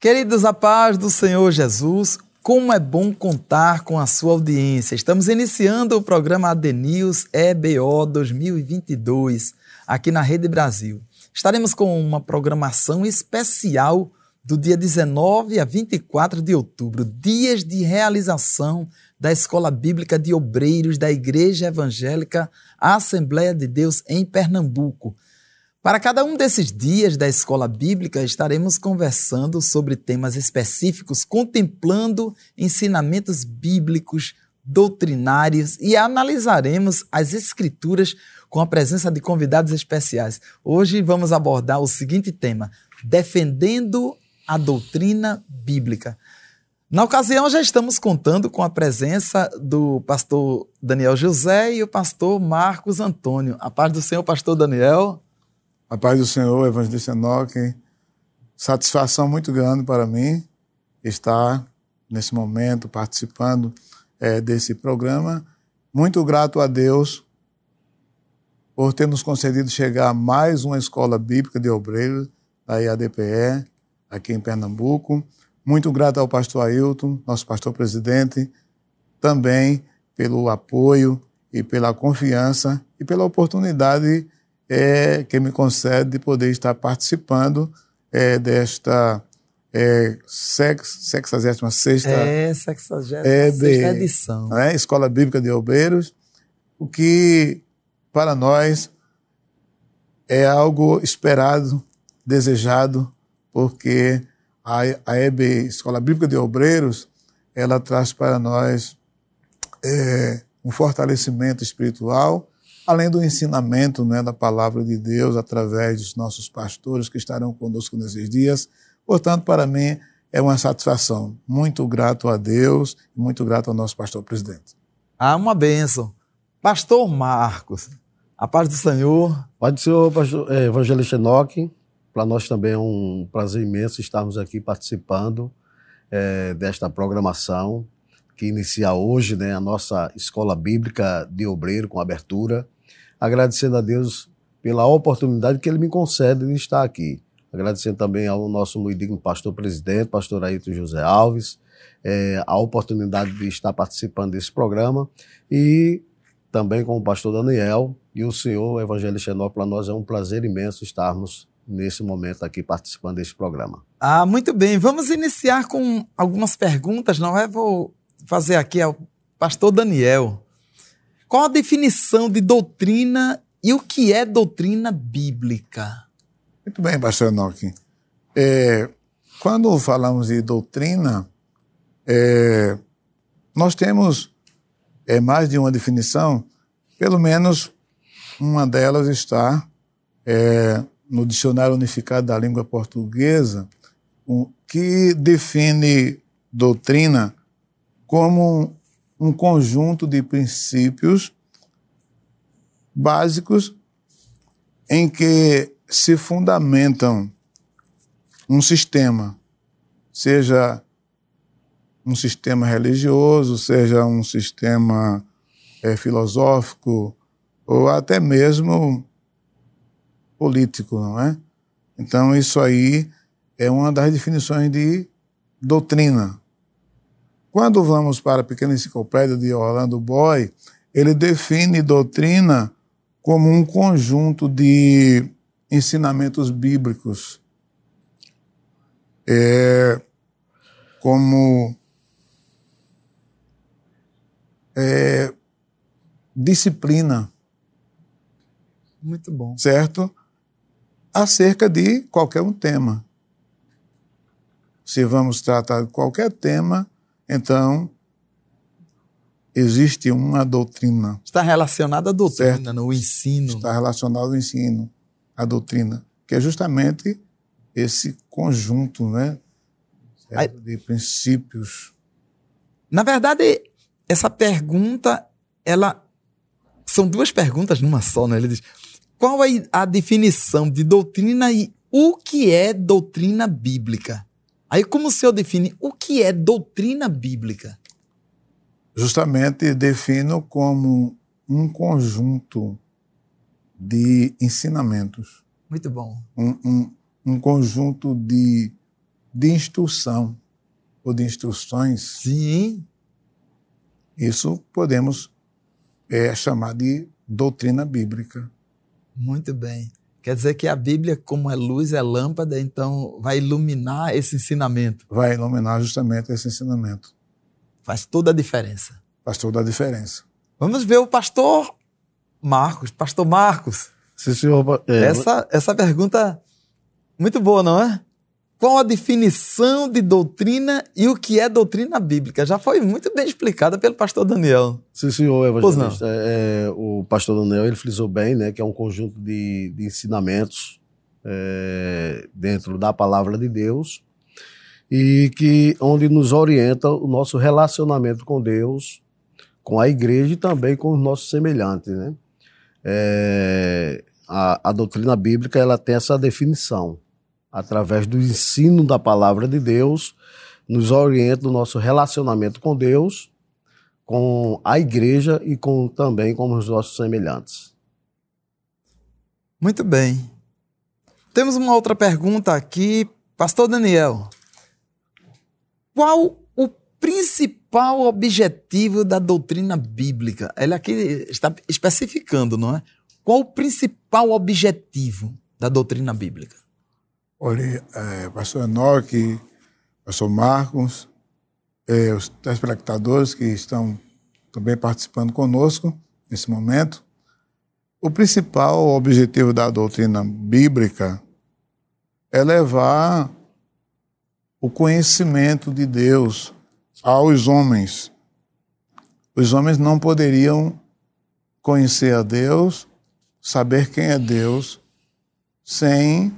Queridos, a paz do Senhor Jesus, como é bom contar com a sua audiência. Estamos iniciando o programa ADNews EBO 2022 aqui na Rede Brasil. Estaremos com uma programação especial do dia 19 a 24 de outubro, dias de realização da Escola Bíblica de Obreiros da Igreja Evangélica Assembleia de Deus em Pernambuco. Para cada um desses dias da escola bíblica, estaremos conversando sobre temas específicos, contemplando ensinamentos bíblicos, doutrinários e analisaremos as escrituras com a presença de convidados especiais. Hoje vamos abordar o seguinte tema: defendendo a doutrina bíblica. Na ocasião, já estamos contando com a presença do pastor Daniel José e o pastor Marcos Antônio. A paz do Senhor, pastor Daniel. A paz do Senhor, Evangelista Enoque. Satisfação muito grande para mim estar nesse momento participando é, desse programa. Muito grato a Deus por ter nos concedido chegar a mais uma escola bíblica de obreiros da IADPE, aqui em Pernambuco. Muito grato ao pastor Ailton, nosso pastor presidente, também pelo apoio e pela confiança e pela oportunidade é, que me concede de poder estar participando é, desta é, sex, 66 é, 66 é, edição. É, Escola Bíblica de Obreiros, o que para nós é algo esperado, desejado, porque a, a EB, Escola Bíblica de Obreiros, ela traz para nós é, um fortalecimento espiritual, além do ensinamento né, da palavra de Deus através dos nossos pastores que estarão conosco nesses dias. Portanto, para mim é uma satisfação. Muito grato a Deus e muito grato ao nosso pastor presidente. Ah, uma bênção. Pastor Marcos, a paz do Senhor. Paz do Senhor, pastor, é, evangelista Enoque. Para nós também é um prazer imenso estarmos aqui participando é, desta programação que inicia hoje né, a nossa Escola Bíblica de Obreiro com abertura agradecendo a Deus pela oportunidade que Ele me concede de estar aqui. Agradecendo também ao nosso muito digno pastor presidente, pastor Ailton José Alves, é, a oportunidade de estar participando desse programa e também com o pastor Daniel e o senhor Evangelista Enó, para nós é um prazer imenso estarmos nesse momento aqui participando desse programa. Ah, muito bem. Vamos iniciar com algumas perguntas, não é? Vou fazer aqui ao pastor Daniel. Qual a definição de doutrina e o que é doutrina bíblica? Muito bem, pastor Enoque. É, quando falamos de doutrina, é, nós temos é, mais de uma definição, pelo menos uma delas está é, no Dicionário Unificado da Língua Portuguesa, que define doutrina como um conjunto de princípios básicos em que se fundamentam um sistema, seja um sistema religioso, seja um sistema é, filosófico ou até mesmo político, não é? Então isso aí é uma das definições de doutrina. Quando vamos para a pequena enciclopédia de Orlando Boy, ele define doutrina como um conjunto de ensinamentos bíblicos, é, como é, disciplina. Muito bom. Certo? Acerca de qualquer um tema. Se vamos tratar de qualquer tema, então, existe uma doutrina. Está relacionada à doutrina, certo? no ensino. Está relacionado ao ensino, à doutrina, que é justamente esse conjunto né, de princípios. Na verdade, essa pergunta, ela são duas perguntas numa só, né? Ele diz: qual é a definição de doutrina e o que é doutrina bíblica? Aí, como o senhor define o que é doutrina bíblica? Justamente defino como um conjunto de ensinamentos. Muito bom. Um, um, um conjunto de, de instrução ou de instruções. Sim. Isso podemos é, chamar de doutrina bíblica. Muito bem. Quer dizer que a Bíblia, como é luz, é lâmpada, então vai iluminar esse ensinamento. Vai iluminar justamente esse ensinamento. Faz toda a diferença. Faz toda a diferença. Vamos ver o pastor Marcos. Pastor Marcos. Sim, senhor. É, essa, essa pergunta muito boa, não é? Qual a definição de doutrina e o que é doutrina bíblica? Já foi muito bem explicada pelo pastor Daniel. Sim, senhor evangelista. É, é, o pastor Daniel ele frisou bem, né, que é um conjunto de, de ensinamentos é, dentro da palavra de Deus e que onde nos orienta o nosso relacionamento com Deus, com a igreja e também com os nossos semelhantes, né? É, a, a doutrina bíblica ela tem essa definição através do ensino da palavra de Deus, nos orienta no nosso relacionamento com Deus, com a igreja e com também com os nossos semelhantes. Muito bem. Temos uma outra pergunta aqui, Pastor Daniel. Qual o principal objetivo da doutrina bíblica? Ele aqui está especificando, não é? Qual o principal objetivo da doutrina bíblica? Olha, é, pastor Enoque, pastor Marcos, é, os telespectadores que estão também participando conosco nesse momento. O principal objetivo da doutrina bíblica é levar o conhecimento de Deus aos homens. Os homens não poderiam conhecer a Deus, saber quem é Deus, sem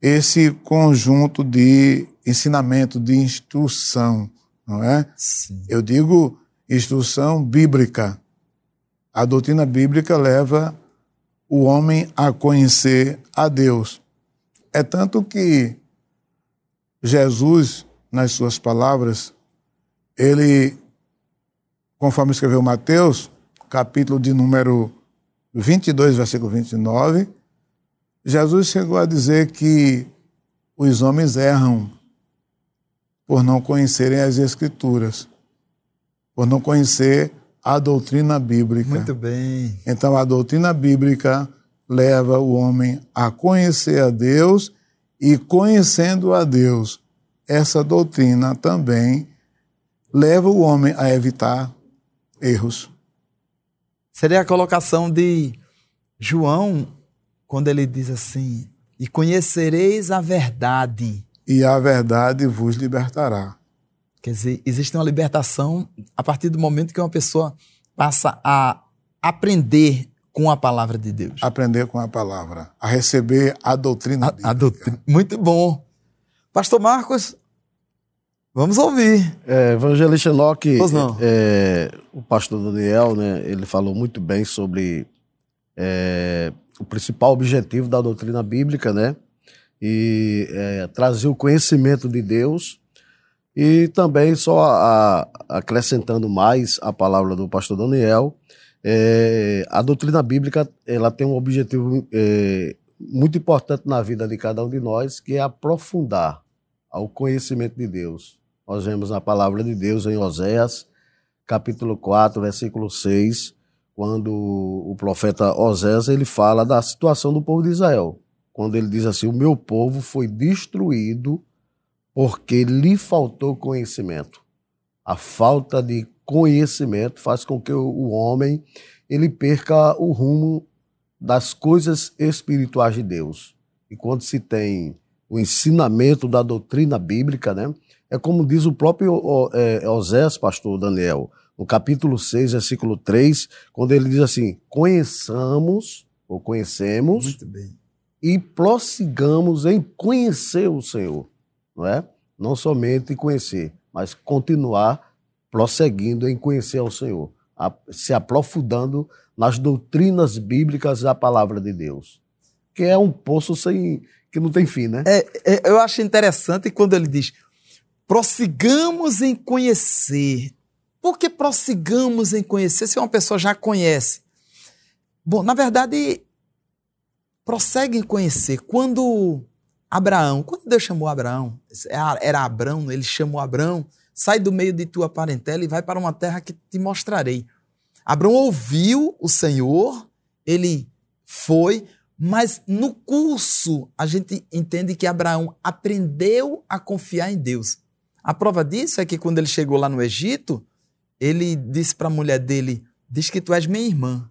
esse conjunto de ensinamento, de instrução, não é? Sim. Eu digo instrução bíblica. A doutrina bíblica leva o homem a conhecer a Deus. É tanto que Jesus, nas suas palavras, ele, conforme escreveu Mateus, capítulo de número 22, versículo 29, Jesus chegou a dizer que os homens erram por não conhecerem as Escrituras, por não conhecer a doutrina bíblica. Muito bem. Então, a doutrina bíblica leva o homem a conhecer a Deus e, conhecendo a Deus, essa doutrina também leva o homem a evitar erros. Seria a colocação de João quando ele diz assim: E conhecereis a verdade. E a verdade vos libertará. Quer dizer, existe uma libertação a partir do momento que uma pessoa passa a aprender com a palavra de Deus. Aprender com a palavra, a receber a doutrina a, a doutrina. Muito bom. Pastor Marcos, vamos ouvir. É, Evangelista Enoque, é, o pastor Daniel, né, ele falou muito bem sobre é, o principal objetivo da doutrina bíblica, né? E é, trazer o conhecimento de Deus e também só a, acrescentando mais a palavra do pastor Daniel, é, a doutrina bíblica ela tem um objetivo é, muito importante na vida de cada um de nós, que é aprofundar ao conhecimento de Deus. Nós vemos na palavra de Deus em Oséias, capítulo 4, versículo 6, quando o profeta Osés ele fala da situação do povo de Israel, quando ele diz assim: "O meu povo foi destruído porque lhe faltou conhecimento". A falta de conhecimento faz com que o homem ele perca o rumo das coisas espirituais de Deus. E quando se tem o ensinamento da doutrina bíblica, né? É como diz o próprio é, Osés, pastor Daniel, no capítulo 6, versículo 3, quando ele diz assim: conheçamos, ou conhecemos, e prossigamos em conhecer o Senhor. Não é? Não somente conhecer, mas continuar prosseguindo em conhecer ao Senhor, se aprofundando nas doutrinas bíblicas da palavra de Deus. Que é um poço sem que não tem fim, né? É, é, eu acho interessante quando ele diz: prossigamos em conhecer por que prossigamos em conhecer se uma pessoa já conhece? Bom, na verdade, prossegue em conhecer. Quando Abraão, quando Deus chamou Abraão, era Abraão, ele chamou Abraão, sai do meio de tua parentela e vai para uma terra que te mostrarei. Abraão ouviu o Senhor, ele foi, mas no curso a gente entende que Abraão aprendeu a confiar em Deus. A prova disso é que quando ele chegou lá no Egito, ele disse para a mulher dele: Diz que tu és minha irmã.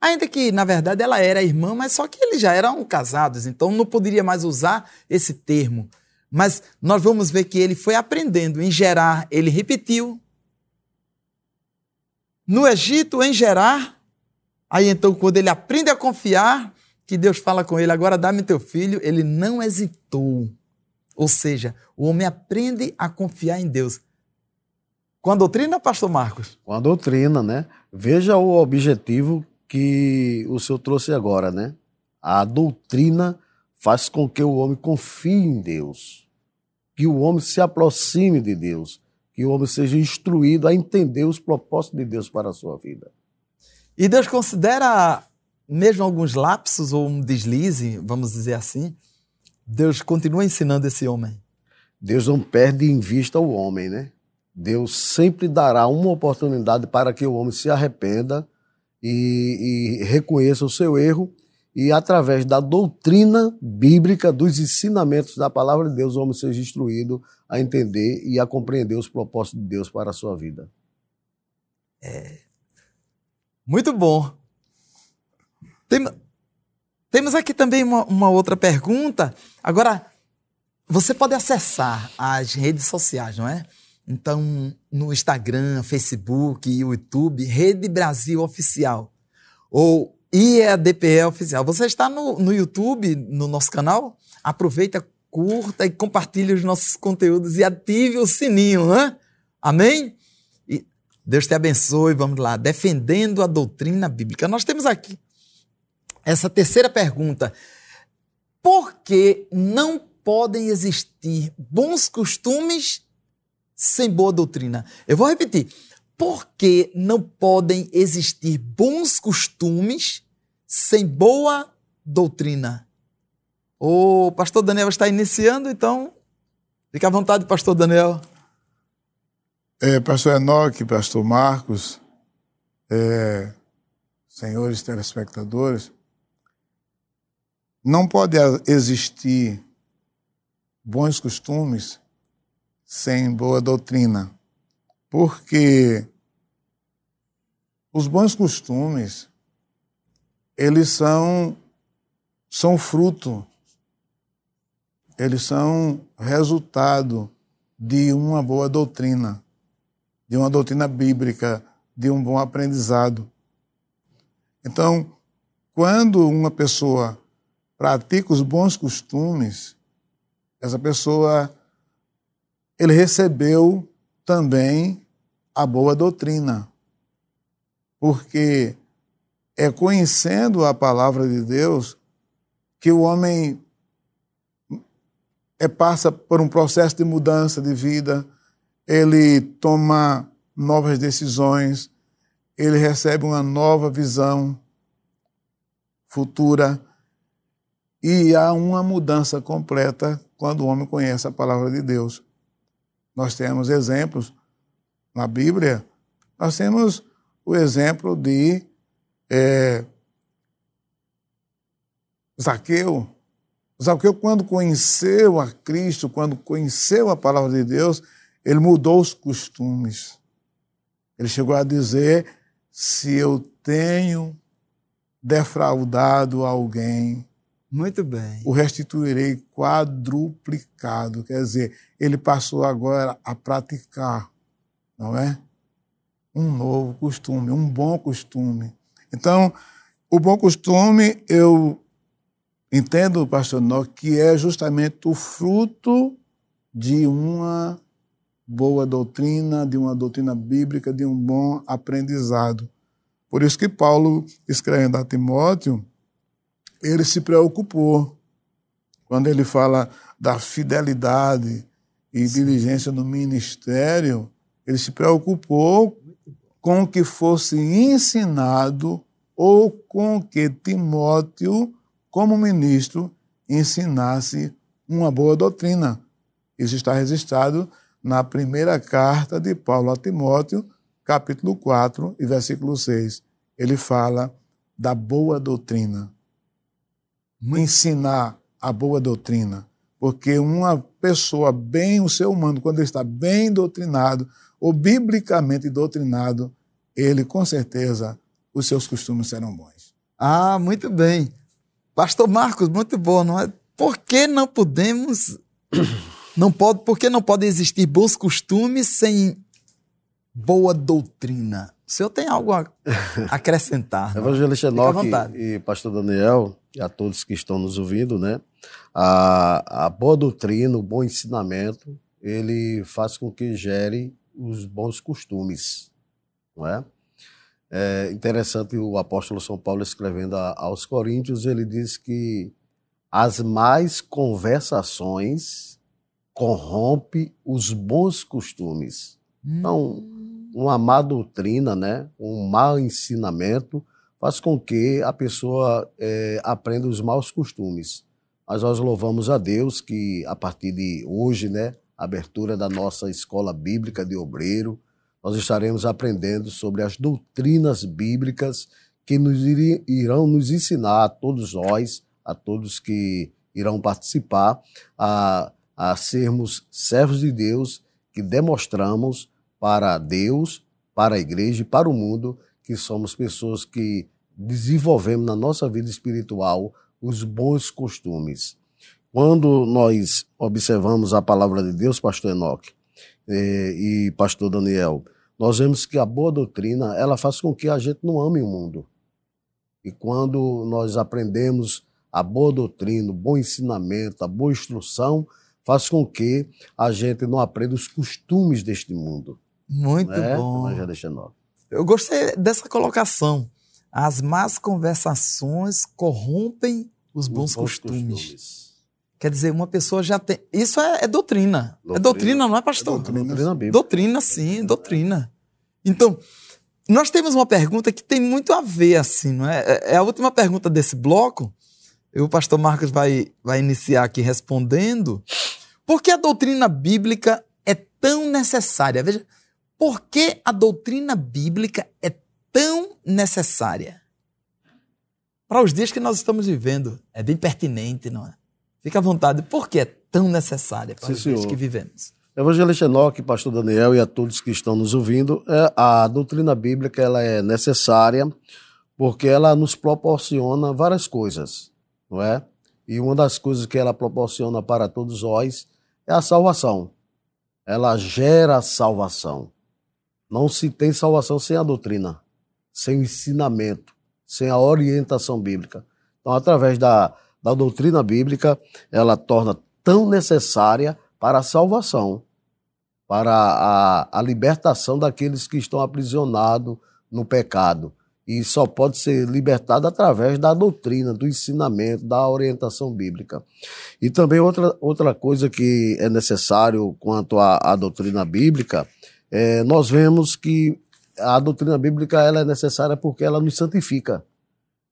Ainda que, na verdade, ela era irmã, mas só que eles já eram casados, então não poderia mais usar esse termo. Mas nós vamos ver que ele foi aprendendo. Em Gerar, ele repetiu. No Egito, em Gerar, aí então, quando ele aprende a confiar, que Deus fala com ele, agora dá-me teu filho, ele não hesitou. Ou seja, o homem aprende a confiar em Deus. Com a doutrina, pastor Marcos? Com a doutrina, né? Veja o objetivo que o senhor trouxe agora, né? A doutrina faz com que o homem confie em Deus, que o homem se aproxime de Deus, que o homem seja instruído a entender os propósitos de Deus para a sua vida. E Deus considera mesmo alguns lapsos ou um deslize, vamos dizer assim, Deus continua ensinando esse homem. Deus não perde em vista o homem, né? Deus sempre dará uma oportunidade para que o homem se arrependa e, e reconheça o seu erro e através da doutrina bíblica, dos ensinamentos da palavra de Deus, o homem seja instruído a entender e a compreender os propósitos de Deus para a sua vida. É. Muito bom. Tem, temos aqui também uma, uma outra pergunta. Agora, você pode acessar as redes sociais, não é? Então, no Instagram, Facebook, YouTube, Rede Brasil Oficial. Ou IEADPE Oficial. Você está no, no YouTube, no nosso canal? Aproveita, curta e compartilhe os nossos conteúdos e ative o sininho, né? Amém? E Deus te abençoe. Vamos lá. Defendendo a doutrina bíblica. Nós temos aqui essa terceira pergunta. Por que não podem existir bons costumes sem boa doutrina? Eu vou repetir. Por que não podem existir bons costumes sem boa doutrina? O pastor Daniel está iniciando, então fica à vontade, pastor Daniel. É, pastor Enoque, pastor Marcos, é, senhores telespectadores, não pode existir bons costumes sem boa doutrina, porque os bons costumes eles são são fruto, eles são resultado de uma boa doutrina, de uma doutrina bíblica, de um bom aprendizado. Então, quando uma pessoa pratica os bons costumes, essa pessoa ele recebeu também a boa doutrina. Porque é conhecendo a palavra de Deus que o homem é, passa por um processo de mudança de vida, ele toma novas decisões, ele recebe uma nova visão futura e há uma mudança completa quando o homem conhece a palavra de Deus. Nós temos exemplos na Bíblia, nós temos o exemplo de é, Zaqueu. Zaqueu, quando conheceu a Cristo, quando conheceu a palavra de Deus, ele mudou os costumes. Ele chegou a dizer: se eu tenho defraudado alguém, muito bem. O restituirei quadruplicado. Quer dizer, ele passou agora a praticar, não é? Um novo costume, um bom costume. Então, o bom costume, eu entendo, pastor Nó, que é justamente o fruto de uma boa doutrina, de uma doutrina bíblica, de um bom aprendizado. Por isso que Paulo, escrevendo a Timóteo, ele se preocupou quando ele fala da fidelidade e Sim. diligência no ministério, ele se preocupou com que fosse ensinado ou com que Timóteo como ministro, ensinasse uma boa doutrina. Isso está registrado na primeira carta de Paulo a Timóteo, capítulo 4 e versículo 6. Ele fala da boa doutrina. Ensinar a boa doutrina. Porque uma pessoa bem, o ser humano, quando ele está bem doutrinado, ou biblicamente doutrinado, ele com certeza os seus costumes serão bons. Ah, muito bem. Pastor Marcos, muito bom, não é? Por que não podemos não pode, por que não podem existir bons costumes sem boa doutrina? O senhor tem algo a acrescentar? Evangelista Enoque e pastor Daniel, e a todos que estão nos ouvindo, né? A, a boa doutrina, o bom ensinamento, ele faz com que gere os bons costumes, não é? É interessante o apóstolo São Paulo escrevendo a, aos Coríntios, ele diz que as mais conversações corrompe os bons costumes. Então, hum. uma má doutrina, né, um mau ensinamento faz com que a pessoa é, aprenda os maus costumes. Mas nós louvamos a Deus que a partir de hoje, né, abertura da nossa escola bíblica de obreiro, nós estaremos aprendendo sobre as doutrinas bíblicas que nos irão nos ensinar a todos nós, a todos que irão participar, a, a sermos servos de Deus que demonstramos para Deus, para a igreja e para o mundo que somos pessoas que desenvolvemos na nossa vida espiritual os bons costumes. Quando nós observamos a palavra de Deus, pastor Enoque eh, e pastor Daniel, nós vemos que a boa doutrina, ela faz com que a gente não ame o mundo. E quando nós aprendemos a boa doutrina, o bom ensinamento, a boa instrução, faz com que a gente não aprenda os costumes deste mundo. Muito né? bom. já deixa nova. Eu gostei dessa colocação. As más conversações corrompem os bons, os bons costumes. costumes. Quer dizer, uma pessoa já tem. Isso é, é doutrina. doutrina. É doutrina, não é, pastor? É doutrina, doutrina bíblica. Doutrina, sim, doutrina. Então, nós temos uma pergunta que tem muito a ver, assim, não é? É, é a última pergunta desse bloco. E o pastor Marcos vai, vai iniciar aqui respondendo. Por que a doutrina bíblica é tão necessária? Veja, por que a doutrina bíblica é tão necessária? Para os dias que nós estamos vivendo, é bem pertinente, não é? Fica à vontade. Por que é tão necessária para Sim, os dias que vivemos? Evangelista Enoque, pastor Daniel e a todos que estão nos ouvindo, é, a doutrina bíblica ela é necessária porque ela nos proporciona várias coisas, não é? E uma das coisas que ela proporciona para todos nós é a salvação. Ela gera salvação. Não se tem salvação sem a doutrina, sem o ensinamento, sem a orientação bíblica. Então, através da, da doutrina bíblica, ela torna tão necessária para a salvação, para a, a libertação daqueles que estão aprisionados no pecado. E só pode ser libertado através da doutrina, do ensinamento, da orientação bíblica. E também outra, outra coisa que é necessário quanto à, à doutrina bíblica, é, nós vemos que a doutrina bíblica ela é necessária porque ela nos santifica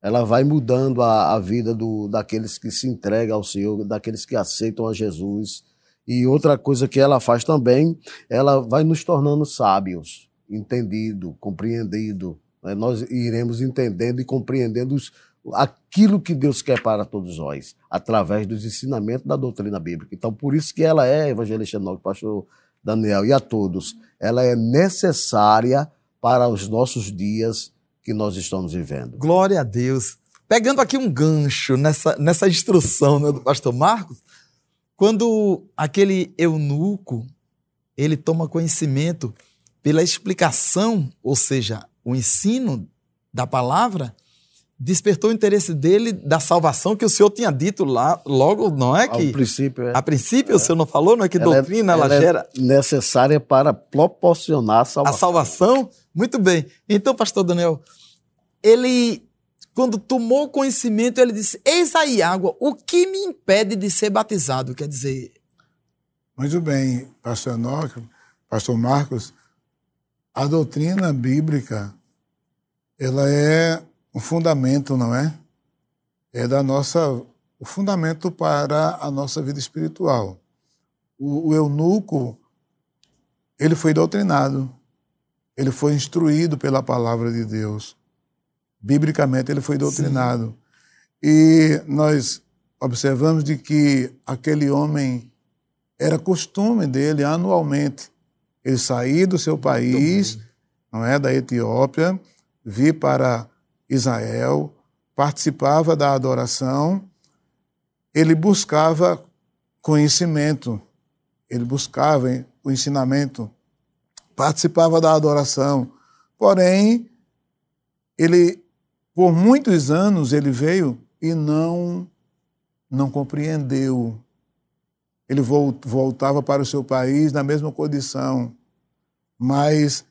ela vai mudando a, a vida do, daqueles que se entregam ao Senhor, daqueles que aceitam a Jesus. E outra coisa que ela faz também, ela vai nos tornando sábios, entendido, compreendido. Né? Nós iremos entendendo e compreendendo os, aquilo que Deus quer para todos nós, através dos ensinamentos da doutrina bíblica. Então, por isso que ela é, evangelista Novo, pastor Daniel, e a todos, ela é necessária para os nossos dias que nós estamos vivendo. Glória a Deus. Pegando aqui um gancho nessa, nessa instrução né, do pastor Marcos, quando aquele eunuco ele toma conhecimento pela explicação, ou seja, o ensino da palavra, despertou o interesse dele da salvação que o senhor tinha dito lá, logo, não é que... A princípio, é. A princípio, é. o senhor não falou, não é que ela é- doutrina, é, ela, ela gera... É necessária para proporcionar a salvação. A salvação? Muito bem. Então, pastor Daniel, ele, quando tomou conhecimento, ele disse: Eis aí água, o que me impede de ser batizado? Quer dizer. Muito bem, pastor Enoque, pastor Marcos, a doutrina bíblica, ela é um fundamento, não é? é da nossa o fundamento para a nossa vida espiritual. O, o eunuco ele foi doutrinado, ele foi instruído pela palavra de Deus. Biblicamente ele foi doutrinado. Sim. E nós observamos de que aquele homem era costume dele anualmente ele sair do seu país, não é, da Etiópia, vir para Israel, participava da adoração, ele buscava conhecimento, ele buscava o ensinamento, participava da adoração. Porém, ele por muitos anos ele veio e não não compreendeu. Ele voltava para o seu país na mesma condição, mas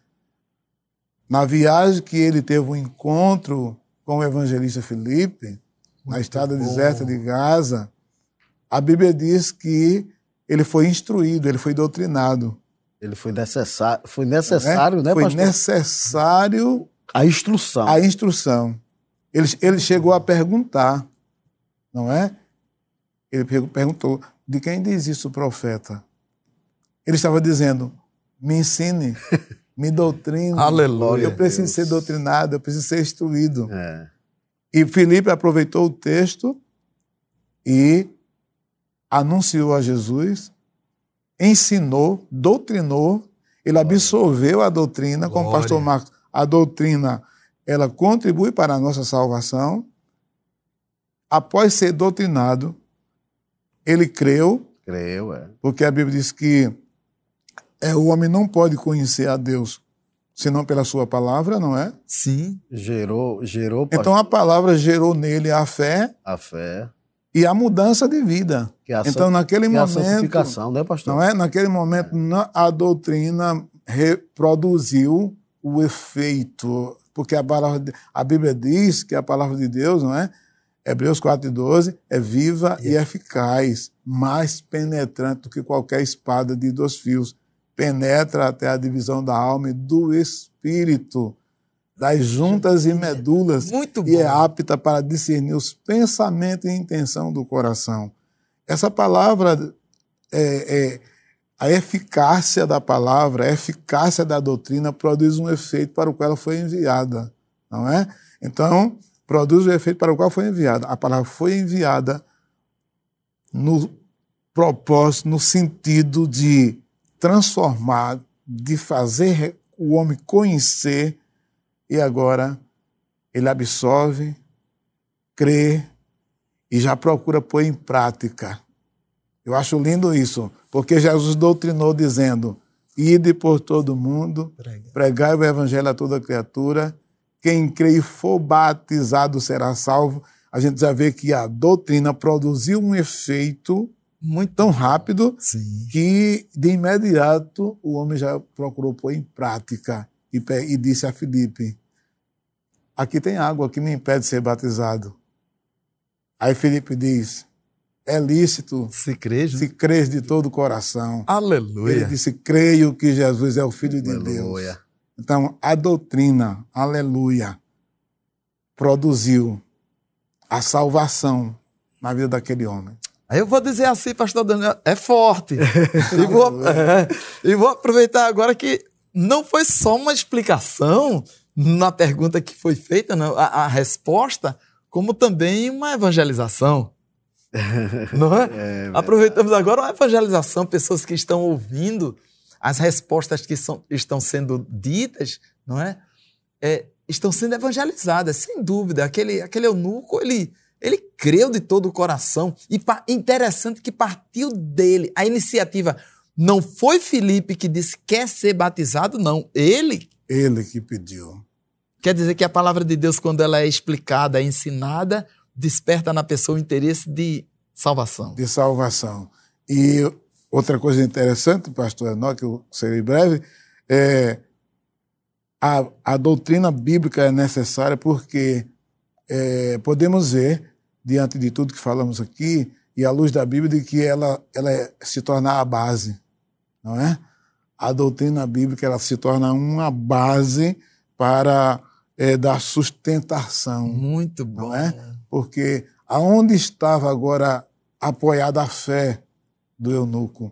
na viagem que ele teve um encontro com o evangelista Felipe, Muito na estrada bom. deserta de Gaza, a Bíblia diz que ele foi instruído, ele foi doutrinado. Ele foi necessário, foi necessário, é? né, foi pastor? Necessário a instrução. A instrução. Ele, ele chegou a perguntar, não é? Ele perguntou: de quem diz isso o profeta? Ele estava dizendo: me ensine, me doutrine. Aleluia. Eu preciso Deus. ser doutrinado, eu preciso ser instruído. É. E Felipe aproveitou o texto e anunciou a Jesus, ensinou, doutrinou, ele absorveu a doutrina, Glória. como o pastor Marcos, a doutrina ela contribui para a nossa salvação. Após ser doutrinado, ele creu. Creu, é. Porque a Bíblia diz que é, o homem não pode conhecer a Deus senão pela sua palavra, não é? Sim. Gerou, gerou. Então a palavra gerou nele a fé. A fé. E a mudança de vida. A então naquele que momento, a santificação, né, pastor? Não é? Naquele momento é. a doutrina reproduziu o efeito porque a, palavra, a Bíblia diz que a palavra de Deus, não é? Hebreus 4,12 é viva e eficaz, mais penetrante do que qualquer espada de dois fios. Penetra até a divisão da alma e do espírito, das juntas e medulas, e é apta para discernir os pensamentos e intenção do coração. Essa palavra é, é a eficácia da palavra, a eficácia da doutrina produz um efeito para o qual ela foi enviada, não é? Então, produz o efeito para o qual foi enviada. A palavra foi enviada no propósito, no sentido de transformar, de fazer o homem conhecer e agora ele absorve, crê e já procura pôr em prática. Eu acho lindo isso. Porque Jesus doutrinou dizendo: Ide por todo mundo, pregai o evangelho a toda criatura, quem crê e for batizado será salvo. A gente já vê que a doutrina produziu um efeito muito tão rápido Sim. que de imediato o homem já procurou pôr em prática e, e disse a Filipe: Aqui tem água que me impede de ser batizado. Aí Filipe diz: é lícito se crês, se crês de todo o coração. Aleluia. Ele disse: creio que Jesus é o Filho de aleluia. Deus. Então, a doutrina, aleluia, produziu a salvação na vida daquele homem. Aí eu vou dizer assim, pastor Daniel, é forte. e, vou, é, e vou aproveitar agora que não foi só uma explicação na pergunta que foi feita, não, a, a resposta, como também uma evangelização. Não é? é Aproveitamos agora uma evangelização, pessoas que estão ouvindo as respostas que são, estão sendo ditas, não é? é? Estão sendo evangelizadas, sem dúvida. Aquele, aquele eunuco, ele, ele creu de todo o coração. E interessante que partiu dele a iniciativa. Não foi Felipe que disse quer ser batizado, não. Ele. Ele que pediu. Quer dizer que a palavra de Deus, quando ela é explicada, é ensinada, desperta na pessoa o interesse de salvação. De salvação. E outra coisa interessante, pastor Enoque, que eu serei breve, é a, a doutrina bíblica é necessária porque é, podemos ver, diante de tudo que falamos aqui, e à luz da Bíblia, de que ela, ela é, se torna a base, não é? A doutrina bíblica ela se torna uma base para é, dar sustentação. Muito bom. Não é? porque Aonde estava agora apoiada a fé do eunuco?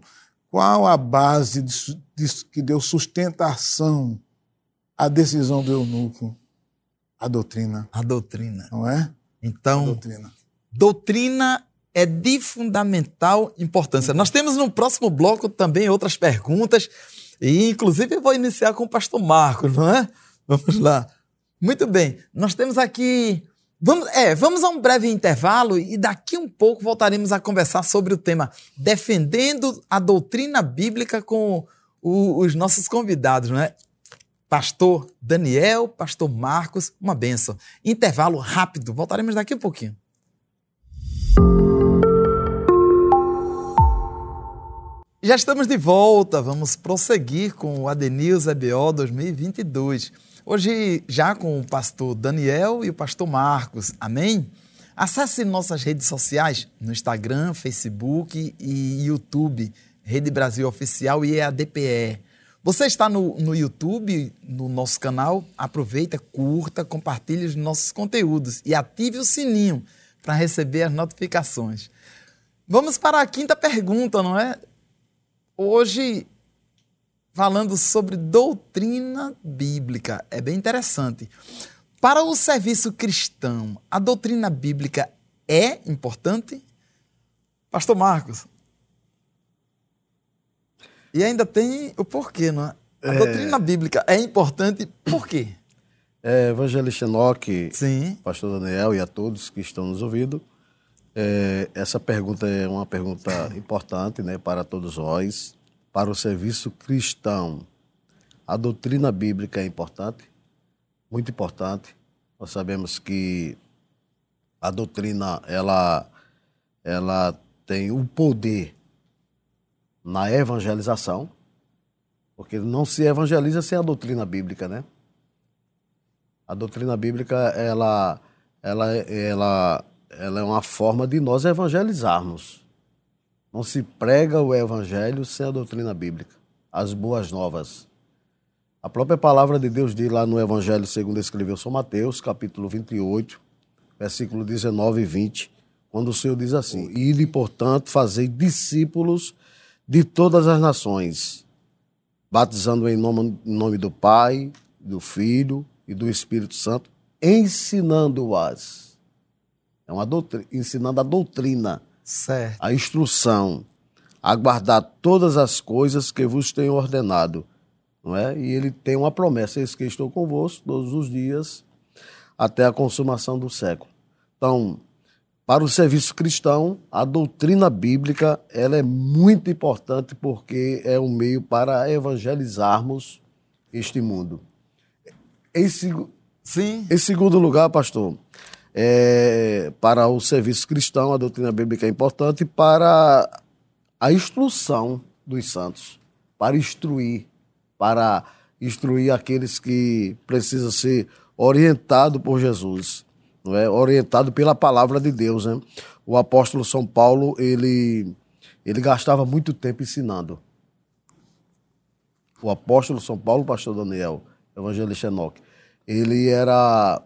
Qual a base de, de, que deu sustentação à decisão do eunuco? A doutrina. A doutrina. Não é? Então, doutrina. Doutrina é de fundamental importância. Nós temos no próximo bloco também outras perguntas, e inclusive eu vou iniciar com o pastor Marcos, não é? Vamos lá. Muito bem, nós temos aqui. Vamos, é, vamos a um breve intervalo e daqui um pouco voltaremos a conversar sobre o tema Defendendo a Doutrina Bíblica com o, os nossos convidados, não é? Pastor Daniel, Pastor Marcos, uma benção. Intervalo rápido, voltaremos daqui um pouquinho. Já estamos de volta, vamos prosseguir com o Adenils EBO 2022. Hoje, já com o pastor Daniel e o pastor Marcos, amém? Acesse nossas redes sociais no Instagram, Facebook e YouTube, Rede Brasil Oficial e EADPE. Você está no, no YouTube, no nosso canal, aproveita, curta, compartilhe os nossos conteúdos e ative o sininho para receber as notificações. Vamos para a quinta pergunta, não é? Hoje, falando sobre doutrina bíblica, é bem interessante. Para o serviço cristão, a doutrina bíblica é importante? Pastor Marcos, e ainda tem o porquê, não é? A é... doutrina bíblica é importante por quê? É, Evangelista Enoque, Sim. Pastor Daniel e a todos que estão nos ouvindo, é, essa pergunta é uma pergunta importante né, para todos nós. Para o serviço cristão, a doutrina bíblica é importante, muito importante. Nós sabemos que a doutrina ela, ela tem o poder na evangelização, porque não se evangeliza sem a doutrina bíblica, né? A doutrina bíblica, ela, ela, ela, ela é uma forma de nós evangelizarmos. Não se prega o evangelho sem a doutrina bíblica, as boas novas. A própria palavra de Deus diz lá no Evangelho segundo escreveu São Mateus, capítulo 28, versículo 19 e 20, quando o Senhor diz assim: Ide, portanto, fazei discípulos de todas as nações, batizando em nome, em nome do Pai, do Filho e do Espírito Santo, ensinando-as. É uma doutrina, ensinando a doutrina, certo. a instrução, a guardar todas as coisas que vos tenho ordenado. Não é? E ele tem uma promessa, eis que estou convosco todos os dias até a consumação do século. Então, para o serviço cristão, a doutrina bíblica ela é muito importante porque é um meio para evangelizarmos este mundo. Em, Sim. em segundo lugar, pastor, é, para o serviço cristão, a doutrina bíblica é importante para a instrução dos santos, para instruir, para instruir aqueles que precisam ser orientados por Jesus não é? orientado pela palavra de Deus. Né? O apóstolo São Paulo, ele, ele gastava muito tempo ensinando. O apóstolo São Paulo, pastor Daniel, evangelista Enoque, ele era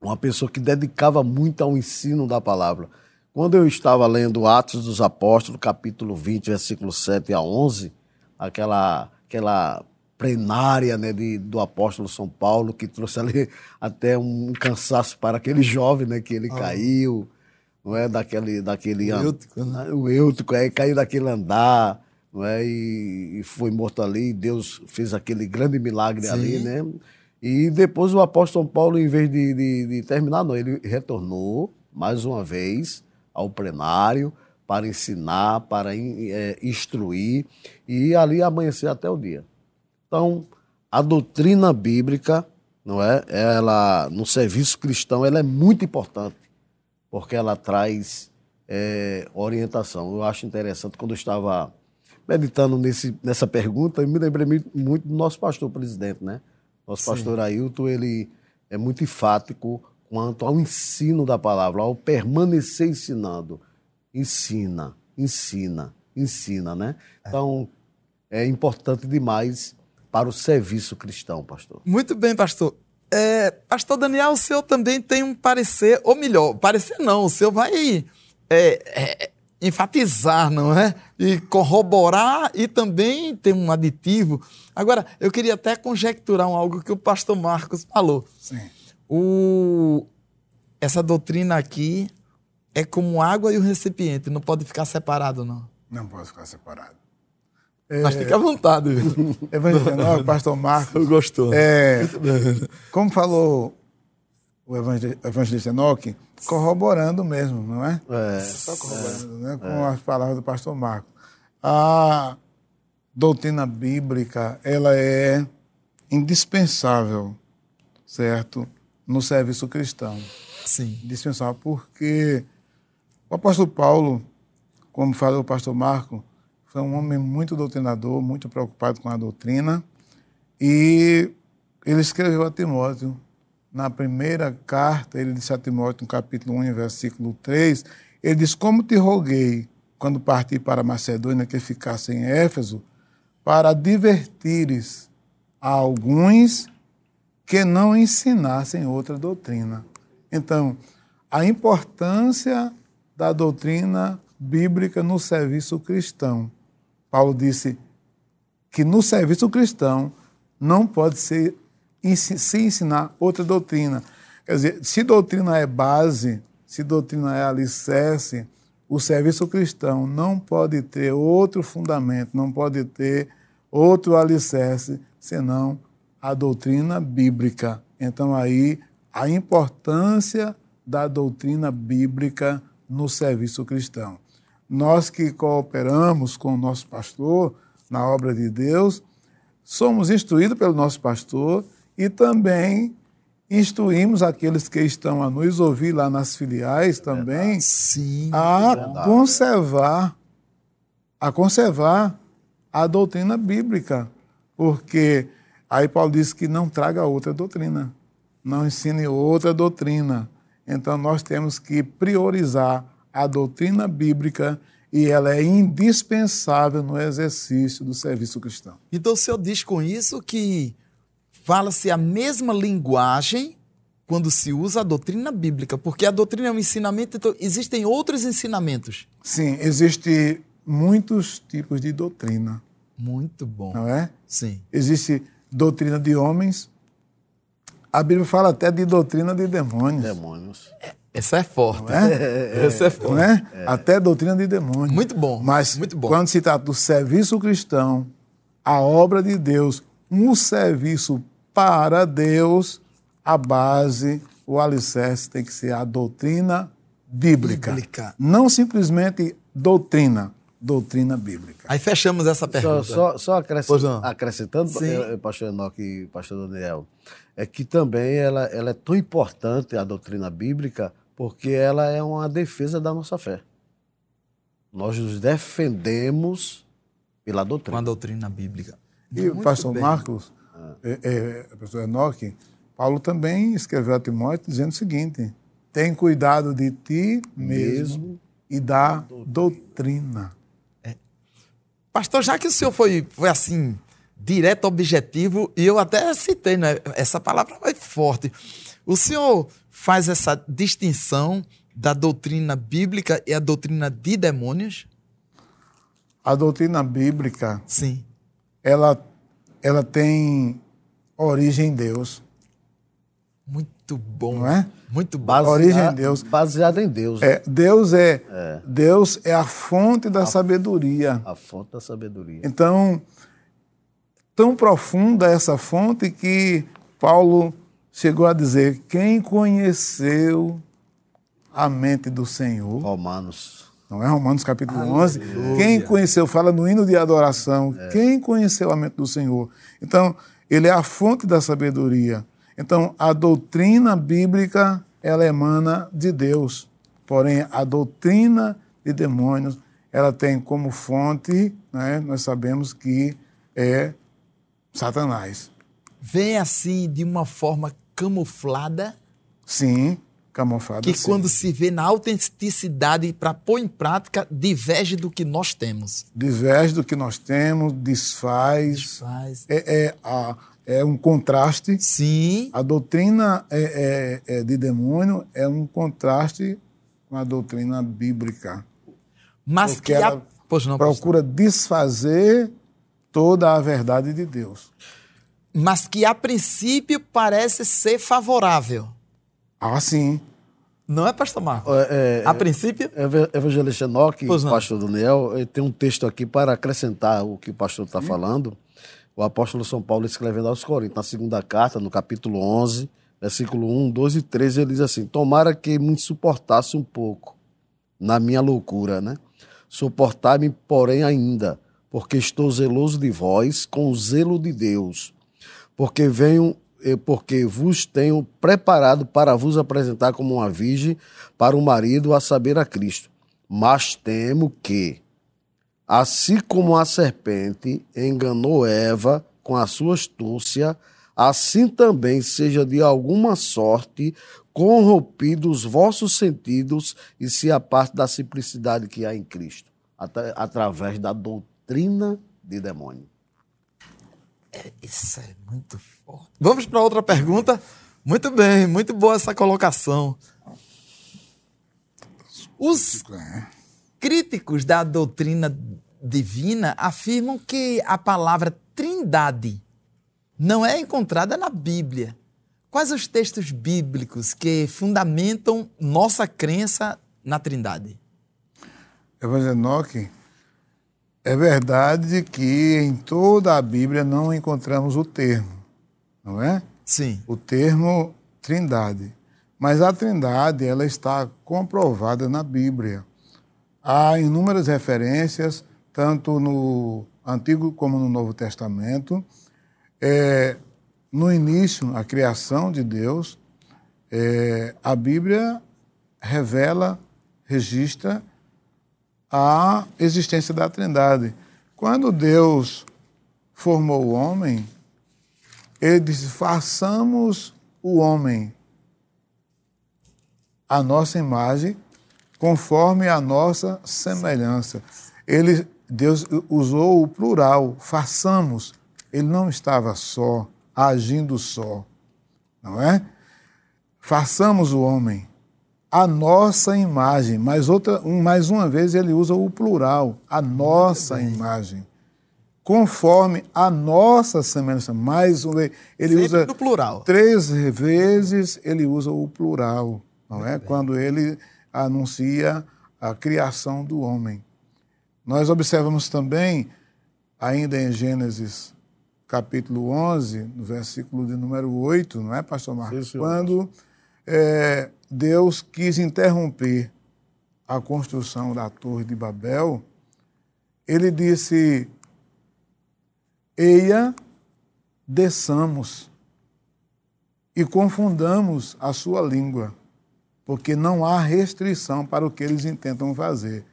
uma pessoa que dedicava muito ao ensino da palavra. Quando eu estava lendo Atos dos Apóstolos, capítulo 20, versículo 7 a 11, aquela, aquela plenária né, de, do apóstolo São Paulo, que trouxe ali até um cansaço para aquele jovem, né, que ele ah. caiu, não é, daquele... daquele o Eutico, né? O Eutico, é, caiu daquele andar, não é, e, e, foi morto ali, Deus fez aquele grande milagre Sim. ali, né, e depois o apóstolo Paulo, em vez de, de, de terminar, não, ele retornou mais uma vez ao plenário, para ensinar, para é, instruir, e ali amanhecer até o dia. Então, a doutrina bíblica, não é? Ela no serviço cristão, ela é muito importante porque ela traz é, orientação. Eu acho interessante quando eu estava meditando nesse, nessa pergunta, eu me lembrei muito do nosso pastor presidente, né? Nosso Sim. pastor Ailton, ele é muito enfático quanto ao ensino da palavra, ao permanecer ensinando. Ensina, ensina, ensina, né? É. Então, é importante demais para o serviço cristão, pastor. Muito bem, pastor. É, Pastor Daniel, o senhor também tem um parecer, ou melhor, parecer não, o senhor vai é, é, enfatizar, não é? E corroborar e também ter um aditivo. Agora, eu queria até conjecturar algo que o pastor Marcos falou. Sim. O, essa doutrina aqui é como água e o recipiente, não pode ficar separado, não. Não pode ficar separado. Mas fica à vontade. Evangelho, pastor Marcos. Gostou. É, como falou o evangelista Enoque, corroborando mesmo, não é? É. Só corroborando, né? Com as palavras do pastor Marcos. A doutrina bíblica, ela é indispensável, certo? No serviço cristão. Sim. Indispensável porque o apóstolo Paulo, como falou o pastor Marco, foi um homem muito doutrinador, muito preocupado com a doutrina. E ele escreveu a Timóteo, na primeira carta, ele disse a Timóteo, no capítulo 1, versículo 3, ele diz: Como te roguei, quando parti para Macedônia, que ficasse em Éfeso, para divertires a alguns que não ensinassem outra doutrina. Então, a importância da doutrina bíblica no serviço cristão. Paulo disse que no serviço cristão não pode ser, se ensinar outra doutrina. Quer dizer, se doutrina é base, se doutrina é alicerce, o serviço cristão não pode ter outro fundamento, não pode ter outro alicerce, senão a doutrina bíblica. Então, aí, a importância da doutrina bíblica no serviço cristão. Nós que cooperamos com o nosso pastor na obra de Deus, somos instruídos pelo nosso pastor e também instruímos aqueles que estão a nos ouvir lá nas filiais também Sim. a verdade. conservar a conservar a doutrina bíblica, porque aí Paulo diz que não traga outra doutrina, não ensine outra doutrina. Então nós temos que priorizar a doutrina bíblica e ela é indispensável no exercício do serviço cristão. Então o senhor diz com isso que fala-se a mesma linguagem quando se usa a doutrina bíblica, porque a doutrina é um ensinamento, então existem outros ensinamentos. Sim, existe muitos tipos de doutrina, Muito bom. não é? Sim. Existe doutrina de homens. A Bíblia fala até de doutrina de demônios. Demônios. Essa é forte. Não é? Essa é forte. Não é? Até doutrina de demônios. Muito bom. Mas muito bom. quando se trata do serviço cristão, a obra de Deus, um serviço para Deus, a base, o alicerce tem que ser a doutrina bíblica. Bíblica. Não simplesmente doutrina, doutrina bíblica. Aí fechamos essa Só, pergunta. só, só não. acrescentando, Sim. eh, eh, pastor Enoque e pastor Daniel, é que também ela, ela é tão importante, a doutrina bíblica, porque ela é uma defesa da nossa fé. Nós nos defendemos pela Com a doutrina. doutrina bíblica. E o pastor bem. Marcos, é, é, o pastor Enoque, Paulo também escreveu a Timóteo dizendo o seguinte: tem cuidado de ti mesmo, e da doutrina. Pastor, já que o senhor foi, foi assim, direto, objetivo, e eu até citei, né? Essa palavra foi forte. O senhor faz essa distinção da doutrina bíblica e a doutrina de demônios? A doutrina bíblica, Sim. ela, ela tem origem em Deus, Muito bom. não é? Muito bom. Basea- origem em Deus. Baseada em Deus. É, Deus é, Deus é a fonte da sabedoria. A fonte da sabedoria. Então, tão profunda essa fonte que Paulo chegou a dizer: quem conheceu a mente do Senhor? Romanos. Não é Romanos capítulo 11? Quem conheceu, fala no hino de adoração, quem conheceu a mente do Senhor? Então, ele é a fonte da sabedoria. Então, a doutrina bíblica, ela emana de Deus. Porém, a doutrina de demônios, ela tem como fonte, né, nós sabemos que é Satanás. Vem assim de uma forma camuflada, Sim, camuflado. que sim. quando se vê na autenticidade para pôr em prática, diverge do que nós temos. Diverge do que nós temos, desfaz. Faz. É, é, a, é um contraste. Sim. A doutrina é, é, é de demônio é um contraste com a doutrina bíblica. Mas que a... Poxa, não, procura desfazer toda a verdade de Deus. Mas que a princípio parece ser favorável. Ah, sim. Não é, pastor Marco? É, é, a princípio? Eva- Evangelista Enoque, pastor Daniel, eh, tem um texto aqui para acrescentar o que o pastor está falando. O apóstolo São Paulo escrevendo aos Coríntios, na segunda carta, no capítulo 11, versículo 1, 12 e 13, ele diz assim: Tomara que me suportasse um pouco na minha loucura, né? Suportar-me, porém, ainda, porque estou zeloso de vós com o zelo de Deus, porque venho porque vos tenho preparado para vos apresentar como uma virgem para o marido, a saber, a Cristo. Mas temo que, assim como a serpente enganou Eva com a sua astúcia, assim também seja de alguma sorte corrompidos os vossos sentidos e se aparte da simplicidade que há em Cristo, atra- através da doutrina de demônio. Isso é muito. Vamos para outra pergunta? Muito bem, muito boa essa colocação. Os críticos da doutrina divina afirmam que a palavra trindade não é encontrada na Bíblia. Quais os textos bíblicos que fundamentam nossa crença na trindade? Evangelho Enoque, é verdade que em toda a Bíblia não encontramos o termo, não é? Sim. O termo trindade. Mas a trindade, ela está comprovada na Bíblia. Há inúmeras referências, tanto no Antigo como no Novo Testamento. É, no início, a criação de Deus, é, a Bíblia revela, registra a existência da Trindade. Quando Deus formou o homem, ele disse: façamos o homem a nossa imagem, conforme a nossa semelhança. Ele, Deus usou o plural, façamos. Ele não estava só, agindo só, não é? Façamos o homem a nossa imagem, mas outra, mais uma vez ele usa o plural, a nossa imagem, conforme a nossa semelhança. Mais vez, ele Sempre usa no plural. três vezes ele usa o plural, não é? Quando ele anuncia a criação do homem. Nós observamos também, ainda em Gênesis capítulo 11, no versículo de número 8, não é, pastor Marcos? Sim. Quando é, Deus quis interromper a construção da Torre de Babel, ele disse: Eia, desçamos e confundamos a sua língua, porque não há restrição para o que eles intentam fazer.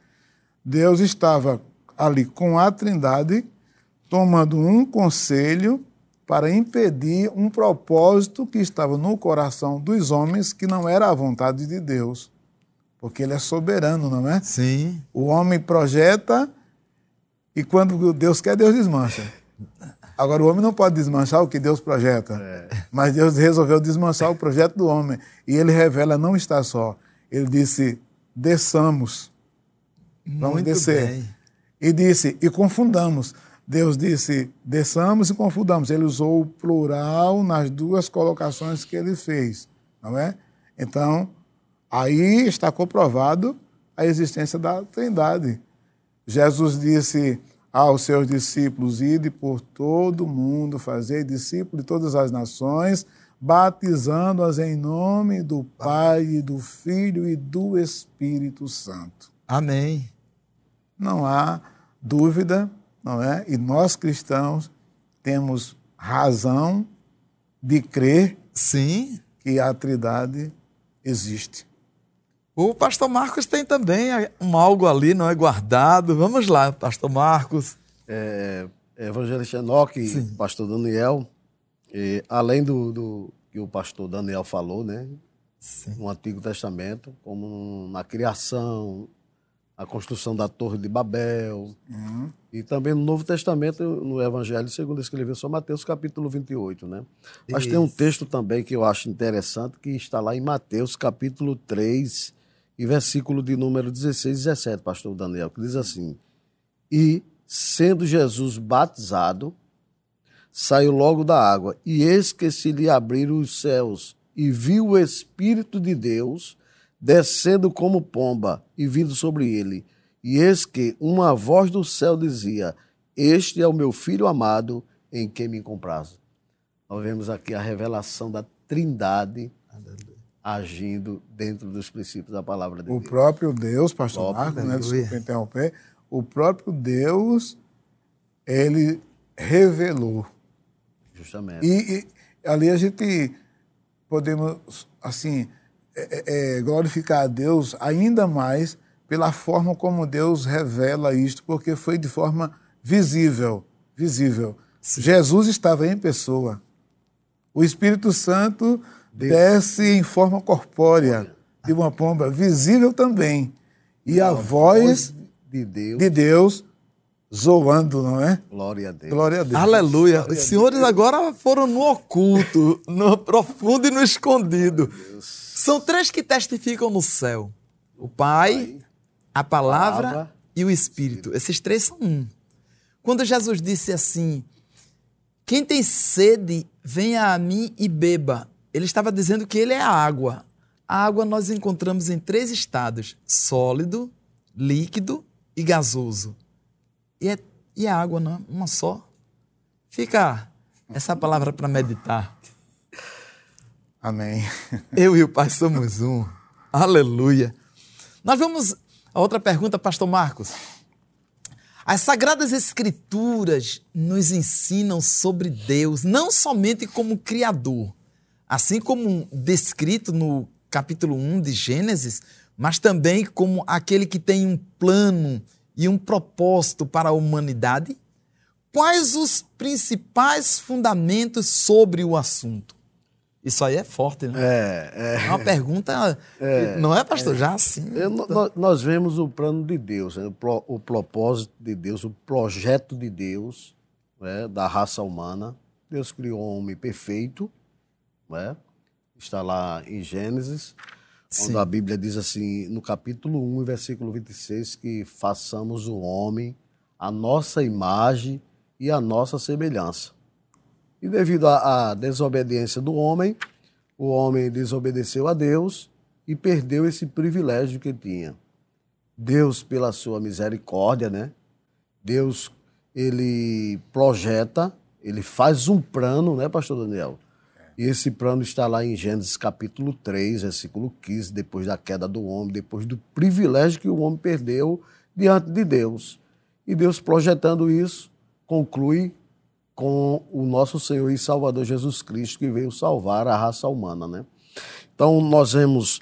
Deus estava ali com a Trindade, tomando um conselho para impedir um propósito que estava no coração dos homens, que não era a vontade de Deus. Porque ele é soberano, não é? Sim. O homem projeta e quando Deus quer, Deus desmancha. Agora, o homem não pode desmanchar o que Deus projeta. Mas Deus resolveu desmanchar o projeto do homem. E ele revela não está só. Ele disse: desçamos. Vamos Muito descer. bem. E disse: e confundamos. Deus disse: desçamos e confundamos. Ele usou o plural nas duas colocações que ele fez. Não é? Então, aí está comprovado a existência da Trindade. Jesus disse aos seus discípulos: Ide por todo o mundo, fazei discípulos de todas as nações, batizando-as em nome do Pai, e do Filho e do Espírito Santo. Amém. Não há dúvida, não é? E nós cristãos temos razão de crer Sim. que a Trindade existe. O pastor Marcos tem também um algo ali, não é guardado. Vamos lá, pastor Marcos. é, Evangelista Enoque, Sim. pastor Daniel, e, além do, do que o pastor Daniel falou, né? Sim. No Antigo Testamento, como na criação, a construção da Torre de Babel. Uhum. E também no Novo Testamento, no Evangelho segundo escreveu São Mateus, capítulo 28, né? Mas Isso. tem um texto também que eu acho interessante, que está lá em Mateus, capítulo 3, e versículo de número 16 e 17, pastor Daniel, que diz assim: E, sendo Jesus batizado, saiu logo da água, e eis que se lhe abriram os céus, e viu o Espírito de Deus descendo como pomba e vindo sobre ele. E eis que uma voz do céu dizia: Este é o meu filho amado, em quem me comprazo. Nós vemos aqui a revelação da Trindade agindo dentro dos princípios da palavra de o Deus. O próprio Deus, pastor Marcos, né, desculpa interromper, o próprio Deus, ele revelou. Justamente. E, e ali a gente podemos, assim, é, é, é, glorificar a Deus ainda mais pela forma como Deus revela isto, porque foi de forma visível, visível. Sim. Jesus estava em pessoa. O Espírito Santo. Desce em forma corpórea de uma pomba, visível também. E a, a voz, de Deus, de Deus zoando, não é? Glória a Deus. Glória a Deus. Aleluia. Glória Os senhores agora foram no oculto, no profundo e no escondido. São três que testificam no céu: o Pai, a palavra, palavra e o Espírito. Esses três são um. Quando Jesus disse assim: Quem tem sede, venha a mim e beba. Ele estava dizendo que ele é a água. A água nós encontramos em três estados: sólido, líquido e gasoso. E, é, e a água não, uma só. Fica essa palavra para meditar. Amém. Eu e o Pai somos um. Aleluia. Nós vamos a outra pergunta, Pastor Marcos. As Sagradas Escrituras nos ensinam sobre Deus, não somente como Criador, assim como descrito no capítulo 1 de Gênesis, mas também como aquele que tem um plano e um propósito para a humanidade? Quais os principais fundamentos sobre o assunto? Isso aí é forte, né? É, é, é uma pergunta, é, não é, pastor? É, Já assim. É, nós, nós, vemos o plano de Deus, né? o, pro, o, propósito de Deus, o projeto de Deus né? da raça humana. Deus criou um homem perfeito, né? está lá em Gênesis, Sim. quando a Bíblia diz assim, no capítulo 1, versículo 26, que façamos o homem a nossa imagem e a nossa semelhança. E devido à desobediência do homem, o homem desobedeceu a Deus e perdeu esse privilégio que tinha. Deus, pela sua misericórdia, né? Deus, ele projeta, ele faz um plano, né, pastor Daniel? E esse plano está lá em Gênesis capítulo 3, versículo 15, depois da queda do homem, depois do privilégio que o homem perdeu diante de Deus. E Deus projetando isso, conclui com o nosso Senhor e Salvador Jesus Cristo, que veio salvar a raça humana, né? Então, nós vemos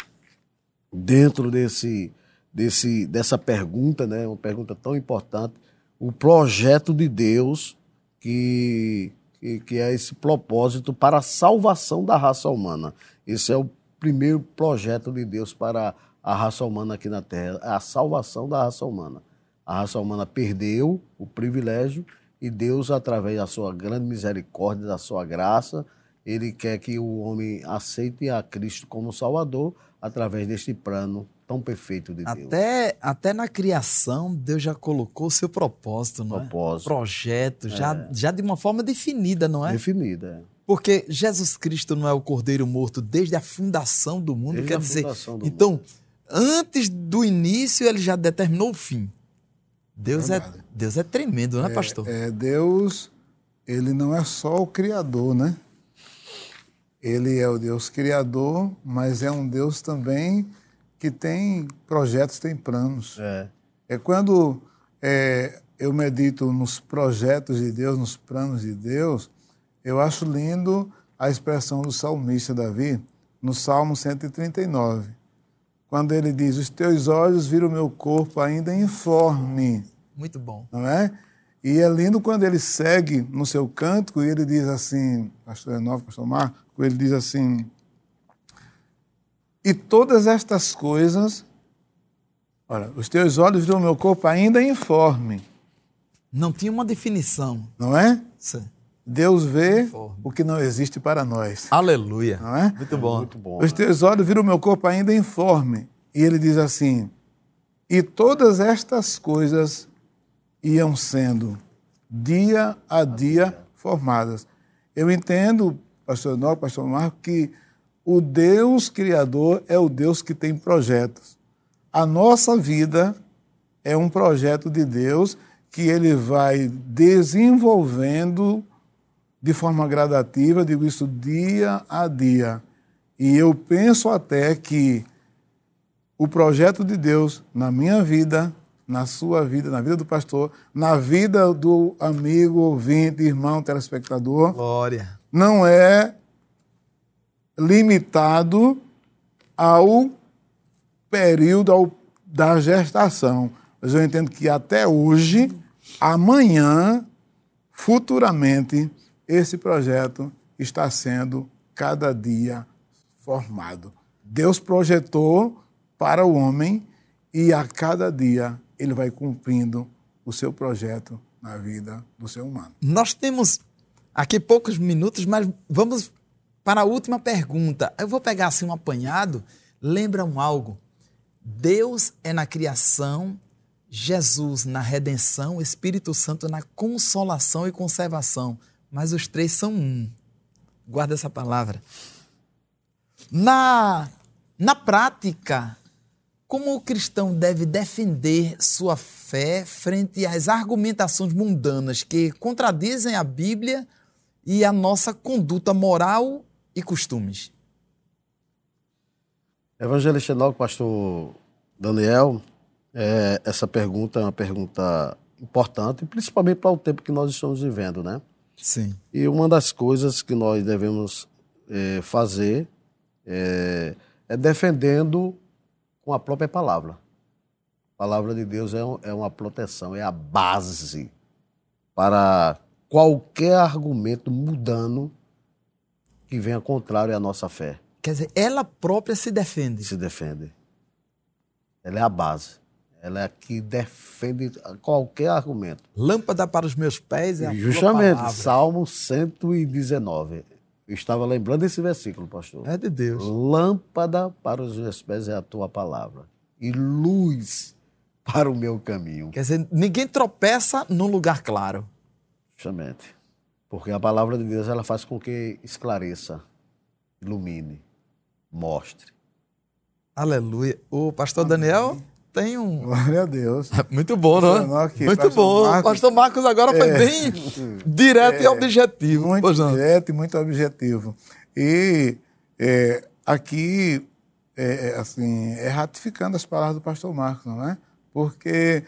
dentro desse, desse, dessa pergunta, né, uma pergunta tão importante, o projeto de Deus que, que, que é esse propósito para a salvação da raça humana. Esse é o primeiro projeto de Deus para a raça humana aqui na Terra, a salvação da raça humana. A raça humana perdeu o privilégio e Deus, através da sua grande misericórdia, da sua graça, ele quer que o homem aceite a Cristo como Salvador através deste plano tão perfeito de Deus. Até, até na criação, Deus já colocou o seu propósito, não propósito. é? Projeto, já, é. já de uma forma definida, não é? Definida, é. Porque Jesus Cristo não é o cordeiro morto desde a fundação do mundo, desde quer dizer. então, mundo. antes do início, ele já determinou o fim. Deus é, Deus é tremendo, né, é, pastor? É, Deus, ele não é só o Criador, né? Ele é o Deus Criador, mas é um Deus também que tem projetos, tem planos. É, é quando é, eu medito nos projetos de Deus, nos planos de Deus, eu acho lindo a expressão do salmista Davi, no Salmo 139 quando ele diz: Os teus olhos viram o meu corpo ainda informe. Muito bom. Não é? E é lindo quando ele segue no seu cântico e ele diz assim, pastor Renove, pastor Marco, ele diz assim, e todas estas coisas, Olha, os teus olhos viram o meu corpo ainda informe. Não tinha uma definição. Não é? Sim. Deus vê o que não existe para nós. Aleluia. Não é? Muito bom. Muito bom. Os teus olhos viram o meu corpo ainda informe. E ele diz assim: E todas estas coisas iam sendo dia a dia formadas. Eu entendo, pastor Nó, pastor Marco, que o Deus criador é o Deus que tem projetos. A nossa vida é um projeto de Deus que ele vai desenvolvendo de forma gradativa, digo isso dia a dia. E eu penso até que o projeto de Deus na minha vida, na sua vida, na vida do pastor, na vida do amigo, ouvinte, irmão, telespectador, Glória. não é limitado ao período ao, da gestação. Mas eu entendo que até hoje, amanhã, futuramente, esse projeto está sendo cada dia formado. Deus projetou para o homem e a cada dia ele vai cumprindo o seu projeto na vida do ser humano. Nós temos aqui poucos minutos, mas vamos para a última pergunta. Eu vou pegar assim um apanhado. Lembram algo? Deus é na criação, Jesus na redenção, Espírito Santo na consolação e conservação. Mas os três são um. Guarda essa palavra. Na, na prática, como o cristão deve defender sua fé frente às argumentações mundanas que contradizem a Bíblia e a nossa conduta moral e costumes? Evangelista Enoque, pastor Daniel, é, essa pergunta é uma pergunta importante, principalmente para o tempo que nós estamos vivendo, né? Sim. E uma das coisas que nós devemos é, fazer é, é, defendendo com a própria palavra. A palavra de Deus é, um, é uma proteção, é a base para qualquer argumento mudando que venha contrário à nossa fé. Quer dizer, ela própria se defende. Se defende. Ela é a base. Ela é a que defende qualquer argumento. Lâmpada para os meus pés é a Justamente, tua palavra. Salmo 119. Eu estava lembrando esse versículo, pastor. É de Deus. Lâmpada para os meus pés é a tua palavra e luz para o meu caminho. Quer dizer, ninguém tropeça num lugar claro. Justamente. Porque a palavra de Deus ela faz com que esclareça, ilumine, mostre. Aleluia. O pastor Daniel tem um. Glória a Deus. Muito bom, não é? Pastor Enoque, Muito pastor bom. O Marcos. pastor Marcos agora foi É. bem direto e objetivo. Muito Pois não. direto e muito objetivo. E é, aqui, é, é, assim, é ratificando as palavras do pastor Marcos, não é? Porque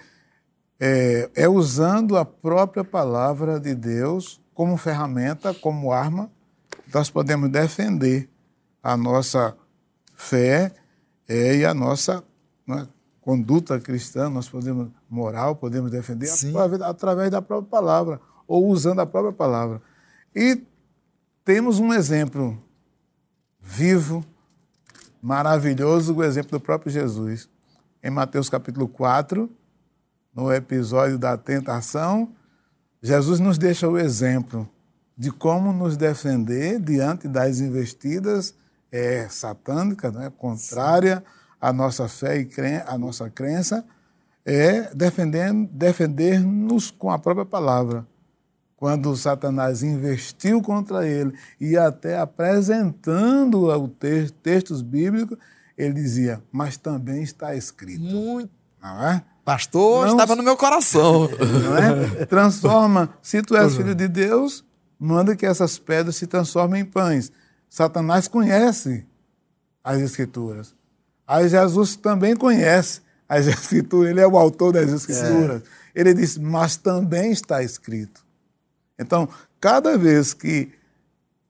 é, é usando a própria palavra de Deus como ferramenta, como arma, nós podemos defender a nossa fé é, e a nossa né, conduta cristã, nós podemos, moral, podemos defender através, através da própria palavra, ou usando a própria palavra. E temos um exemplo vivo, maravilhoso, o exemplo do próprio Jesus. Em Mateus capítulo 4, no episódio da tentação, Jesus nos deixa o exemplo de como nos defender diante das investidas é, satânicas, né, contrária à nossa fé e cren à nossa crença, é defender-nos com a própria palavra. Quando Satanás investiu contra ele e até apresentando o te textos bíblicos, ele dizia, mas também está escrito. Muito. Não é? Pastor, Não- estava no meu coração. é? Transforma. Se tu és filho de Deus, manda que essas pedras se transformem em pães. Satanás conhece as Escrituras. Aí Jesus também conhece as Escrituras, ele é o autor das Escrituras. Ele diz, mas também está escrito. Então, cada vez que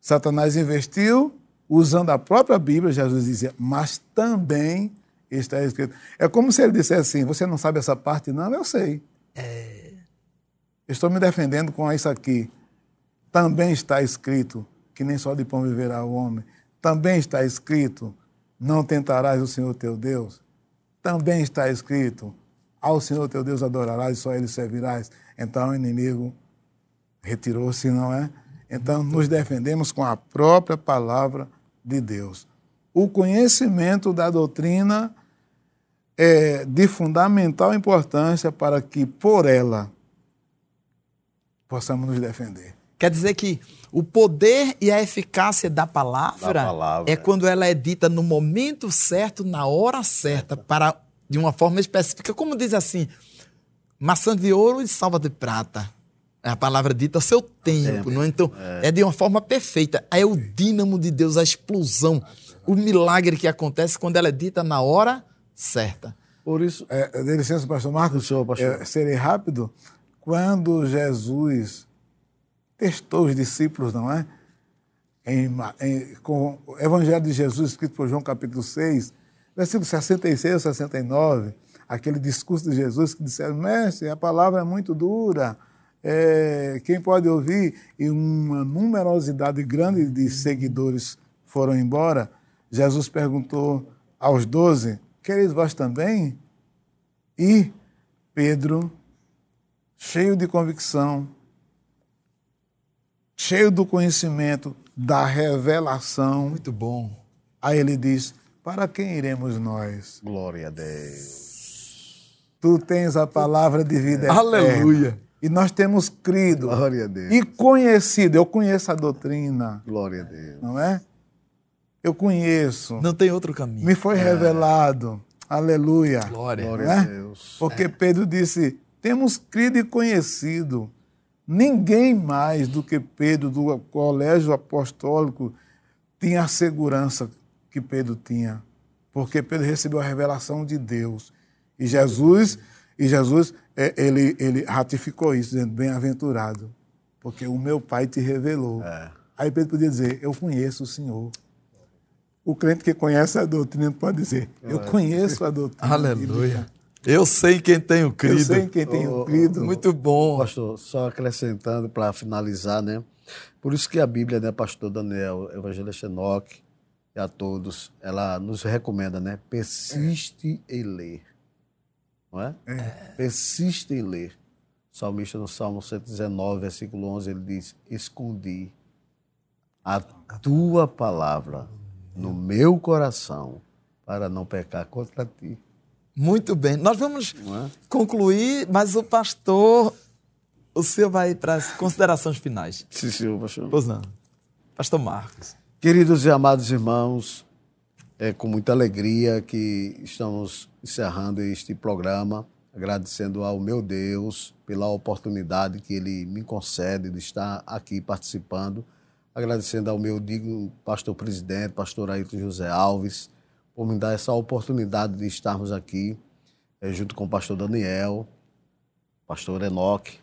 Satanás investiu, usando a própria Bíblia, Jesus dizia, mas também está escrito. É como se ele dissesse assim: você não sabe essa parte? Não, eu sei. Estou me defendendo com isso aqui. Também está escrito que nem só de pão viverá o homem. Também está escrito: não tentarás o Senhor teu Deus. também está escrito: ao Senhor teu Deus adorarás e só ele servirás. Então o inimigo retirou-se, não é? Então nos defendemos com a própria palavra de Deus. O conhecimento da doutrina é de fundamental importância para que por ela possamos nos defender. Quer dizer que o poder e a eficácia da palavra, Da palavra, é é. quando ela é dita no momento certo, na hora certa, para de uma forma específica. Como diz assim, maçã de ouro e salva de prata. É a palavra dita ao seu tempo, não é? Então, é. de uma forma perfeita. É o dínamo de Deus, a explosão, o milagre que acontece quando ela é dita na hora certa. Por isso, É, dê licença, pastor Marcos. Senhor, pastor. É, serei rápido. Quando Jesus testou os discípulos, não é? Em, em- com o Evangelho de Jesus, escrito por João capítulo 6, versículo 66 a 69, aquele discurso de Jesus que disseram, mestre, a palavra é muito dura, é, quem pode ouvir? E uma numerosidade grande de seguidores foram embora. Jesus perguntou aos doze, quereis vós também? E Pedro, cheio de convicção, cheio do conhecimento, da revelação, Muito bom. aí ele diz: Para quem iremos nós? glória a Deus. Tu tens a palavra de vida eterna. Aleluia. E nós temos crido Glória a Deus. e conhecido. Eu conheço a doutrina, Glória a Deus. não é? Eu conheço. Não tem outro caminho. Me foi revelado. Aleluia. Glória. Glória Não a é? Deus. Porque Pedro disse: temos crido e conhecido. Ninguém mais do que Pedro, do colégio apostólico, tinha a segurança que Pedro tinha. Porque Pedro recebeu a revelação de Deus. E Jesus, e Jesus eh, ele, ele ratificou isso, dizendo: bem-aventurado, porque o meu Pai te revelou. É. Aí Pedro podia dizer: Eu conheço o Senhor. O crente que conhece a doutrina pode dizer: Eu conheço a doutrina. Aleluia. Eu sei quem tenho Eu crido. sei em quem tenho Oh, crido. Muito bom. Pastor, só acrescentando para finalizar, né? Por isso que a Bíblia, né, pastor Daniel, evangelista Enoque e a todos, ela nos recomenda, né? Persiste em ler. Não é? Persiste em ler. O salmista no Salmo 119, versículo 11, ele diz: Escondi a tua palavra no meu coração para não pecar contra ti. Muito bem. Nós vamos é? concluir, mas o pastor, o senhor vai para as considerações finais. Sim, senhor, pastor. Pois não. Pastor Marcos. Queridos e amados irmãos, é com muita alegria que estamos encerrando este programa, agradecendo ao meu Deus pela oportunidade que Ele me concede de estar aqui participando, agradecendo ao meu digno pastor presidente, pastor Ailton José Alves, por me dar essa oportunidade de estarmos aqui, eh, junto com o pastor Daniel, pastor Enoque,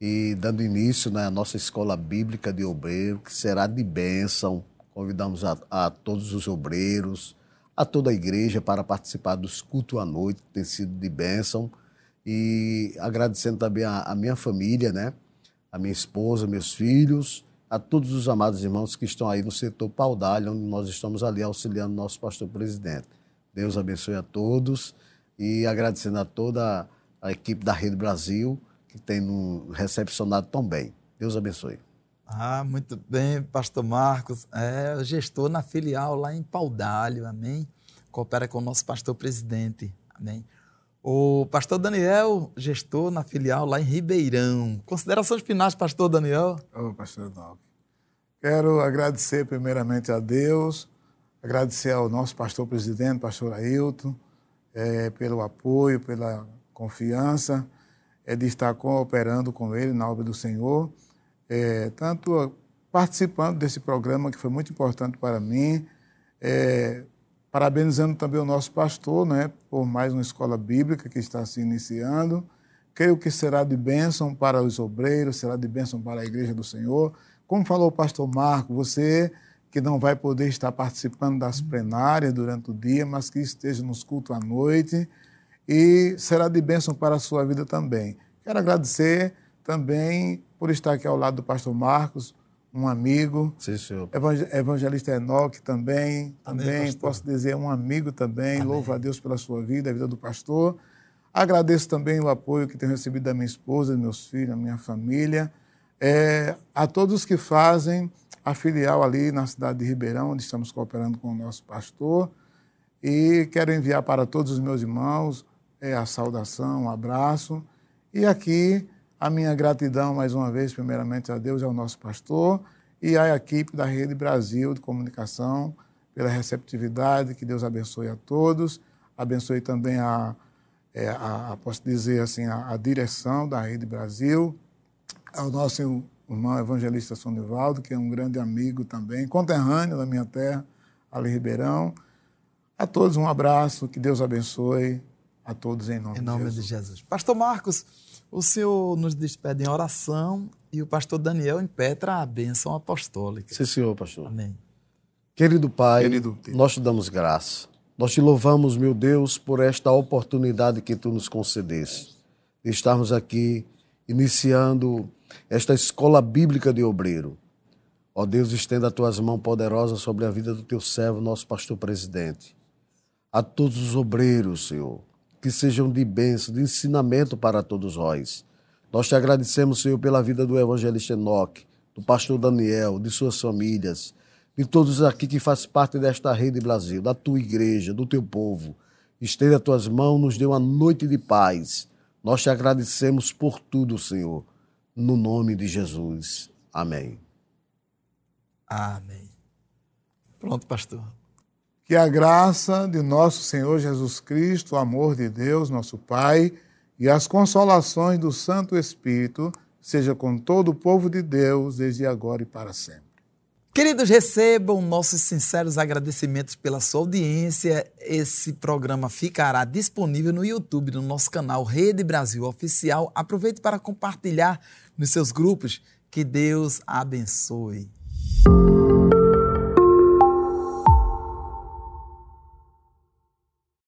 e dando início né, à nossa escola bíblica de obreiro, que será de bênção. Convidamos a, a todos os obreiros, a toda a igreja para participar dos cultos à noite, tem sido de bênção. E agradecendo também a, a minha família, né? a minha esposa, meus filhos, a todos os amados irmãos que estão aí no setor Paudalho, onde nós estamos ali auxiliando nosso pastor presidente. Deus abençoe a todos e agradecendo a toda a equipe da Rede Brasil, que tem nos recepcionado tão bem. Deus abençoe. Ah, muito bem, pastor Marcos. É gestor na filial lá em Paudalho, amém? Coopera com o nosso pastor presidente, amém? O pastor Daniel, gestor na filial lá em Ribeirão. Considerações finais, pastor Daniel? Ô, pastor Enoque. Quero agradecer primeiramente a Deus, agradecer ao nosso pastor presidente, pastor Ailton, eh, pelo apoio, pela confiança eh, de estar cooperando com ele na obra do Senhor, eh, tanto participando desse programa que foi muito importante para mim, eh, parabenizando também o nosso pastor, né, por mais uma escola bíblica que está se iniciando. Creio que será de bênção para os obreiros, será de bênção para a igreja do Senhor. Como falou o pastor Marco, você que não vai poder estar participando das plenárias durante o dia, mas que esteja nos cultos à noite, e será de bênção para a sua vida também. Quero agradecer também por estar aqui ao lado do pastor Marcos, um amigo. Sim, senhor. Evangelista Enoque também, também, também posso dizer um amigo também. Amém. Louvo a Deus pela sua vida, a vida do pastor. Agradeço também o apoio que tenho recebido da minha esposa, dos meus filhos, da minha família. É, a todos que fazem a filial ali na cidade de Ribeirão, onde estamos cooperando com o nosso pastor. E quero enviar para todos os meus irmãos é, a saudação, um abraço. E aqui a minha gratidão, mais uma vez, primeiramente a Deus, ao nosso pastor e à equipe da Rede Brasil de Comunicação pela receptividade. Que Deus abençoe a todos. Abençoe também a, é, a, posso dizer assim, a, a, direção da Rede Brasil, ao nosso irmão evangelista Sonivaldo, que é um grande amigo também, conterrâneo da minha terra, ali Ribeirão. A todos um abraço, que Deus abençoe a todos em nome, em nome de, Jesus. de Jesus. Pastor Marcos, o senhor nos despede em oração e o pastor Daniel impetra a bênção apostólica. Sim, senhor, pastor. Amém. Querido Pai, Querido nós te damos graça. Nós te louvamos, meu Deus, por esta oportunidade que tu nos concedeste de estarmos aqui iniciando esta escola bíblica de obreiro. Ó Deus, estenda as tuas mãos poderosas sobre a vida do teu servo, nosso pastor presidente. A todos os obreiros, Senhor, que sejam de bênção, de ensinamento para todos nós. Nós te agradecemos, Senhor, pela vida do evangelista Enoque, do pastor Daniel, de suas famílias, de todos aqui que faz parte desta rede Brasil, da tua igreja, do teu povo. Estenda as tuas mãos, nos dê uma noite de paz. Nós te agradecemos por tudo, Senhor, no nome de Jesus. Amém. Amém. Pronto, pastor. Que a graça de nosso Senhor Jesus Cristo, o amor de Deus, nosso Pai, e as consolações do Santo Espírito seja com todo o povo de Deus, desde agora e para sempre. Queridos, recebam nossos sinceros agradecimentos pela sua audiência. Esse programa ficará disponível no YouTube, no nosso canal Rede Brasil Oficial. Aproveite para compartilhar nos seus grupos. Que Deus abençoe.